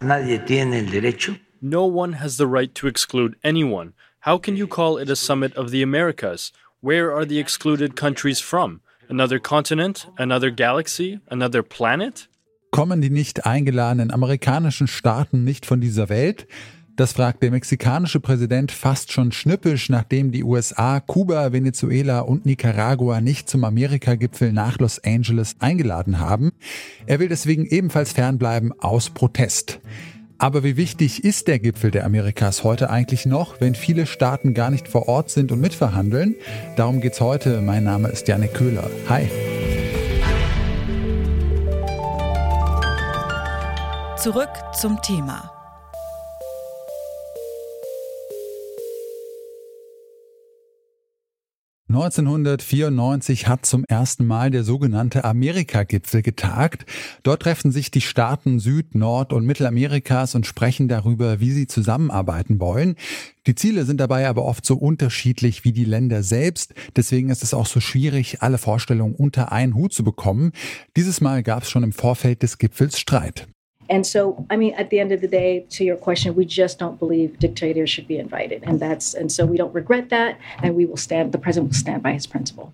Nadie tiene el derecho. No one has the right to exclude anyone. How can you call it a summit of the Americas? Where are the excluded countries from? Another continent? Another galaxy? Another planet? Kommen die nicht eingeladenen amerikanischen Staaten nicht von dieser Welt? Das fragt der mexikanische Präsident fast schon schnippisch, nachdem die USA, Kuba, Venezuela und Nicaragua nicht zum Amerika-Gipfel nach Los Angeles eingeladen haben. Er will deswegen ebenfalls fernbleiben aus Protest. Aber wie wichtig ist der Gipfel der Amerikas heute eigentlich noch, wenn viele Staaten gar nicht vor Ort sind und mitverhandeln? Darum geht's heute. Mein Name ist Janik Köhler. Hi. Zurück zum Thema. 1994 hat zum ersten Mal der sogenannte Amerika-Gipfel getagt. Dort treffen sich die Staaten Süd-, Nord- und Mittelamerikas und sprechen darüber, wie sie zusammenarbeiten wollen. Die Ziele sind dabei aber oft so unterschiedlich wie die Länder selbst. Deswegen ist es auch so schwierig, alle Vorstellungen unter einen Hut zu bekommen. Dieses Mal gab es schon im Vorfeld des Gipfels Streit. And so, I mean, at the end of the day, to your question, we just don't believe dictators should be invited. And that's, and so we don't regret that. And we will stand, the president will stand by his principle.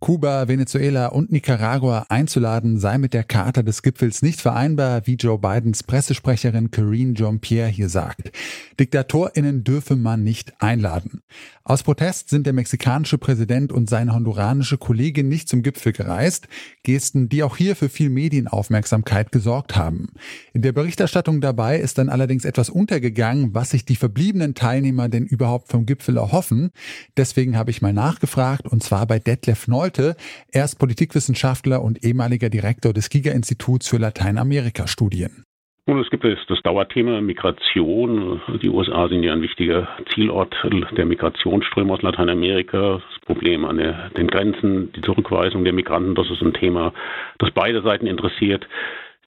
Kuba, Venezuela und Nicaragua einzuladen, sei mit der Charta des Gipfels nicht vereinbar, wie Joe Bidens Pressesprecherin Karine Jean-Pierre hier sagt. DiktatorInnen dürfe man nicht einladen. Aus Protest sind der mexikanische Präsident und seine honduranische Kollegin nicht zum Gipfel gereist. Gesten, die auch hier für viel Medienaufmerksamkeit gesorgt haben. In der Berichterstattung dabei ist dann allerdings etwas untergegangen, was sich die verbliebenen Teilnehmer denn überhaupt vom Gipfel erhoffen. Deswegen habe ich mal nachgefragt und zwar bei Detlef Neu Nolte. Er ist Politikwissenschaftler und ehemaliger Direktor des Giga-Instituts für Lateinamerika-Studien. Nun, es gibt das Dauerthema Migration. Die USA sind ja ein wichtiger Zielort der Migrationsströme aus Lateinamerika. Das Problem an den Grenzen, die Zurückweisung der Migranten, das ist ein Thema, das beide Seiten interessiert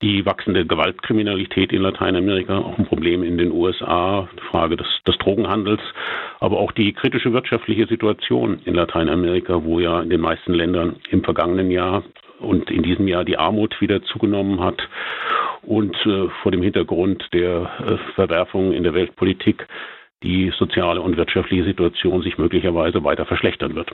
die wachsende Gewaltkriminalität in Lateinamerika, auch ein Problem in den USA, die Frage des, des, Drogenhandels, aber auch die kritische wirtschaftliche Situation in Lateinamerika, wo ja in den meisten Ländern im vergangenen Jahr und in diesem Jahr die Armut wieder zugenommen hat und äh, vor dem Hintergrund der äh, Verwerfungen in der Weltpolitik die soziale und wirtschaftliche Situation sich möglicherweise weiter verschlechtern wird.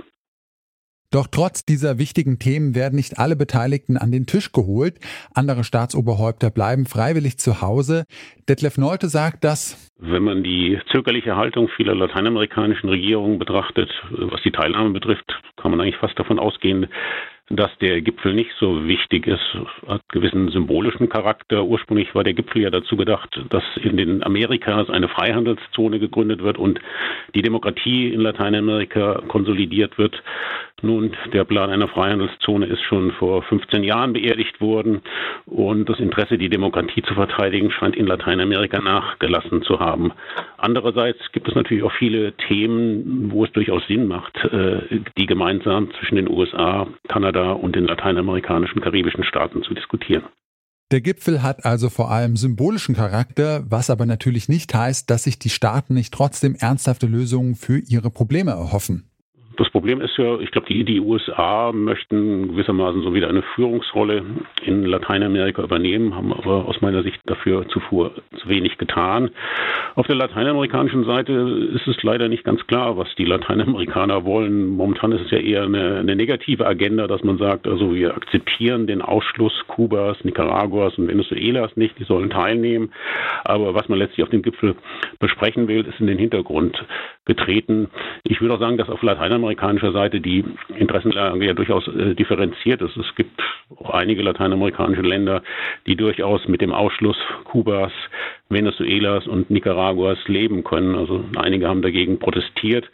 Doch trotz dieser wichtigen Themen werden nicht alle Beteiligten an den Tisch geholt. Andere Staatsoberhäupter bleiben freiwillig zu Hause. Detlef Nolte sagt, dass wenn man die zögerliche Haltung vieler lateinamerikanischen Regierungen betrachtet, was die Teilnahme betrifft, kann man eigentlich fast davon ausgehen, dass der Gipfel nicht so wichtig ist, hat gewissen symbolischen Charakter. Ursprünglich war der Gipfel ja dazu gedacht, dass in den Amerikas eine Freihandelszone gegründet wird und die Demokratie in Lateinamerika konsolidiert wird. Nun, der Plan einer Freihandelszone ist schon vor 15 Jahren beerdigt worden und das Interesse, die Demokratie zu verteidigen, scheint in Lateinamerika nachgelassen zu haben. Andererseits gibt es natürlich auch viele Themen, wo es durchaus Sinn macht, äh, die gemeinsam zwischen den USA, Kanada und den lateinamerikanischen, karibischen Staaten zu diskutieren. Der Gipfel hat also vor allem symbolischen Charakter, was aber natürlich nicht heißt, dass sich die Staaten nicht trotzdem ernsthafte Lösungen für ihre Probleme erhoffen. Das Problem ist ja, ich glaube, die, die USA möchten gewissermaßen so wieder eine Führungsrolle in Lateinamerika übernehmen, haben aber aus meiner Sicht dafür zuvor zu wenig getan. Auf der lateinamerikanischen Seite ist es leider nicht ganz klar, was die Lateinamerikaner wollen. Momentan ist es ja eher eine, eine negative Agenda, dass man sagt, also wir akzeptieren den Ausschluss Kubas, Nicaraguas und Venezuelas nicht, die sollen teilnehmen. Aber was man letztlich auf dem Gipfel besprechen will, ist in den Hintergrund getreten. Ich würde auch sagen, dass auf lateinamerikanischer Seite die Interessenlage ja durchaus äh, differenziert ist. Es gibt auch einige lateinamerikanische Länder, die durchaus mit dem Ausschluss Kubas, Venezuelas und Nicaraguas leben können. Also einige haben dagegen protestiert.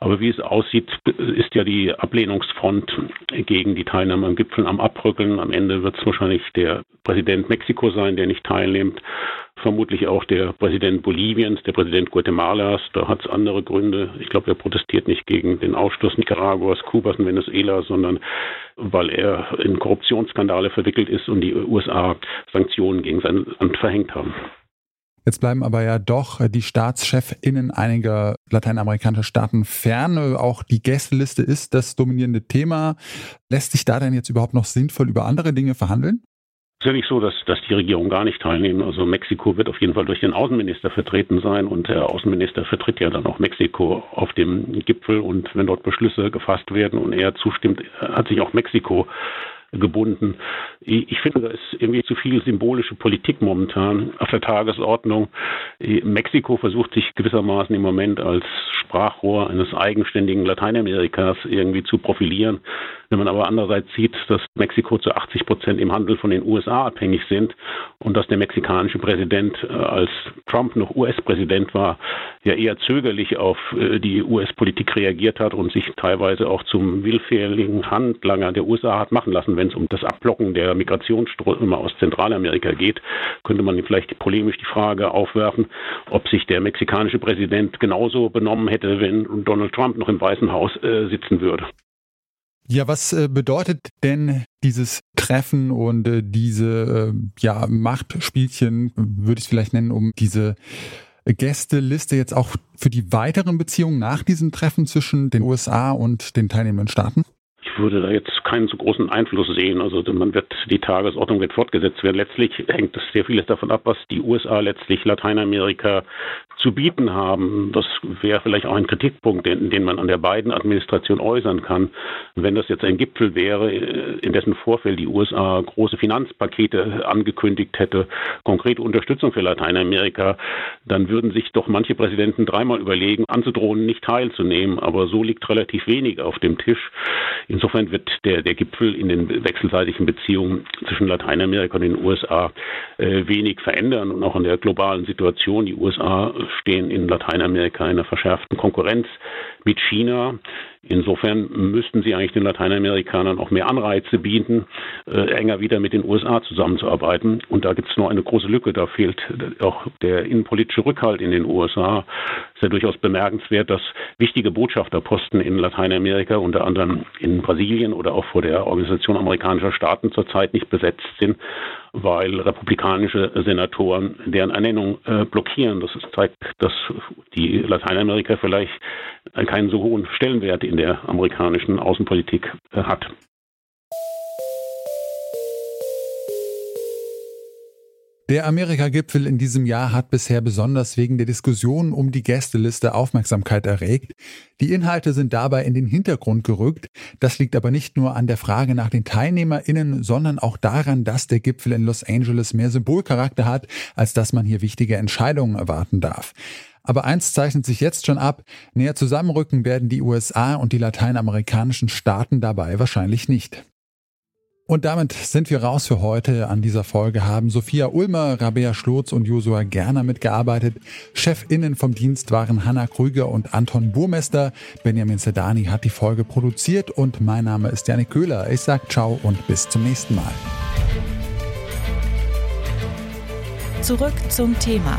Aber wie es aussieht, ist ja die Ablehnungsfront gegen die Teilnahme am Gipfel am Abrückeln. Am Ende wird es wahrscheinlich der Präsident Mexiko sein, der nicht teilnimmt vermutlich auch der Präsident Boliviens, der Präsident Guatemalas. Da hat es andere Gründe. Ich glaube, er protestiert nicht gegen den Ausschluss Nicaraguas, Kubas und Venezuela, sondern weil er in Korruptionsskandale verwickelt ist und die USA Sanktionen gegen sein Land verhängt haben. Jetzt bleiben aber ja doch die StaatschefInnen einiger lateinamerikanischer Staaten fern. Auch die Gästeliste ist das dominierende Thema. Lässt sich da denn jetzt überhaupt noch sinnvoll über andere Dinge verhandeln? ist ja nicht so, dass, dass die Regierung gar nicht teilnehmen. Also Mexiko wird auf jeden Fall durch den Außenminister vertreten sein und der Außenminister vertritt ja dann auch Mexiko auf dem Gipfel und wenn dort Beschlüsse gefasst werden und er zustimmt, hat sich auch Mexiko gebunden. Ich finde, da ist irgendwie zu viel symbolische Politik momentan auf der Tagesordnung. Mexiko versucht sich gewissermaßen im Moment als Sprachrohr eines eigenständigen Lateinamerikas irgendwie zu profilieren. Wenn man aber andererseits sieht, dass Mexiko zu 80 Prozent im Handel von den USA abhängig sind und dass der mexikanische Präsident, äh, als Trump noch US-Präsident war, ja eher zögerlich auf äh, die US-Politik reagiert hat und sich teilweise auch zum willfährigen Handlanger der USA hat machen lassen, wenn es um das Abblocken der Migrationsströme aus Zentralamerika geht, könnte man vielleicht polemisch die Frage aufwerfen, ob sich der mexikanische Präsident genauso benommen hätte, wenn Donald Trump noch im Weißen Haus äh, sitzen würde. Ja, was äh, bedeutet denn dieses Treffen und äh, diese äh, ja, Machtspielchen, würde ich es vielleicht nennen, um diese Gästeliste jetzt auch für die weiteren Beziehungen nach diesem Treffen zwischen den USA und den teilnehmenden Staaten? Ich würde da jetzt keinen so großen Einfluss sehen. Also man wird die Tagesordnung wird fortgesetzt werden. Letztlich hängt es sehr vieles davon ab, was die USA letztlich Lateinamerika zu bieten haben. Das wäre vielleicht auch ein Kritikpunkt, den, den man an der beiden Administration äußern kann. Wenn das jetzt ein Gipfel wäre, äh, in dessen Vorfeld die USA große Finanzpakete angekündigt hätte, konkrete Unterstützung für Lateinamerika, dann würden sich doch manche Präsidenten dreimal überlegen, anzudrohen, nicht teilzunehmen. Aber so liegt relativ wenig auf dem Tisch. Insofern wird der, der Gipfel in den wechselseitigen Beziehungen zwischen Lateinamerika und den USA äh, wenig verändern und auch in der globalen Situation. Die USA stehen in Lateinamerika in einer verschärften Konkurrenz mit China. Insofern müssten sie eigentlich den Lateinamerikanern auch mehr Anreize bieten, äh, enger wieder mit den USA zusammenzuarbeiten. Und da gibt es nur eine große Lücke. Da fehlt auch der innenpolitische Rückhalt in den USA. Ist ja durchaus bemerkenswert, dass wichtige Botschafterposten in Lateinamerika, unter anderem in Brasilien oder auch vor der Organisation amerikanischer Staaten zurzeit nicht besetzt sind, weil republikanische Senatoren deren Ernennung äh, blockieren. Das zeigt, dass die Lateinamerika vielleicht keinen so hohen Stellenwert der amerikanischen Außenpolitik äh, hat. Der Amerika-Gipfel in diesem Jahr hat bisher besonders wegen der Diskussion um die Gästeliste Aufmerksamkeit erregt. Die Inhalte sind dabei in den Hintergrund gerückt. Das liegt aber nicht nur an der Frage nach den TeilnehmerInnen, sondern auch daran, dass der Gipfel in Los Angeles mehr Symbolcharakter hat, als dass man hier wichtige Entscheidungen erwarten darf. Aber eins zeichnet sich jetzt schon ab, näher zusammenrücken werden die USA und die lateinamerikanischen Staaten dabei wahrscheinlich nicht. Und damit sind wir raus für heute. An dieser Folge haben Sophia Ulmer, Rabea Schlotz und Josua Gerner mitgearbeitet. Chefinnen vom Dienst waren Hanna Krüger und Anton Burmester. Benjamin Sedani hat die Folge produziert und mein Name ist Janik Köhler. Ich sag ciao und bis zum nächsten Mal. Zurück zum Thema